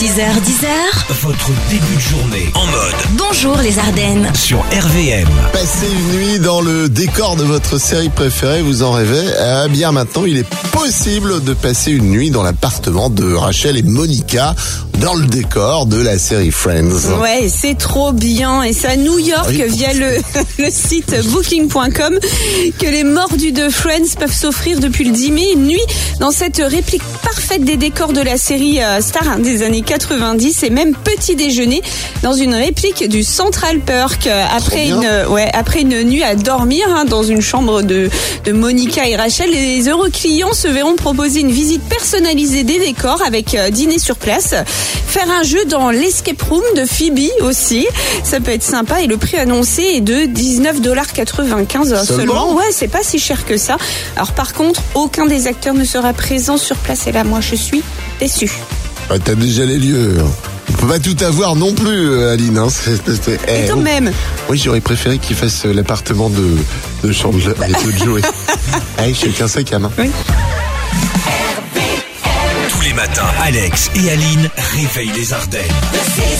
6h10h, Votre début de journée en mode bonjour les Ardennes. sur RVM. Passer une nuit dans le décor de votre série préférée, vous en rêvez Eh bien maintenant, il est possible de passer une nuit dans l'appartement de Rachel et Monica dans le décor de la série Friends. Ouais, c'est trop bien. Et c'est à New York, Oui. via le, le site booking.com, que les mordus de Friends peuvent s'offrir depuis le 10 mai une nuit dans cette réplique parfaite des décors de la série euh, Star des années 90 et même petit déjeuner dans une réplique du Central Perk euh, après une, euh, ouais, après une nuit à dormir hein, dans une chambre de, de Monica et Rachel. Les heureux clients se verront proposer une visite personnalisée des décors avec euh, dîner sur place, faire un jeu dans l'escape room de Phoebe aussi. Ça peut être sympa et le prix annoncé est de 19,95$ seulement. Ouais, c'est pas si cher que ça. Alors par contre, aucun des acteurs ne sera présent sur place et là, moi, je suis déçue. Ah, T'as déjà les lieux. On peut pas tout avoir non plus, euh, Aline. Hein. C'est- Et eh, quand oh. même, Oui, j'aurais préféré qu'il fasse euh, l'appartement de, de Chandler et de Joey. Hey, chacun sa cam. hein. Tous les matins, Alex et Aline réveillent les Ardennes. De 6h à 10h,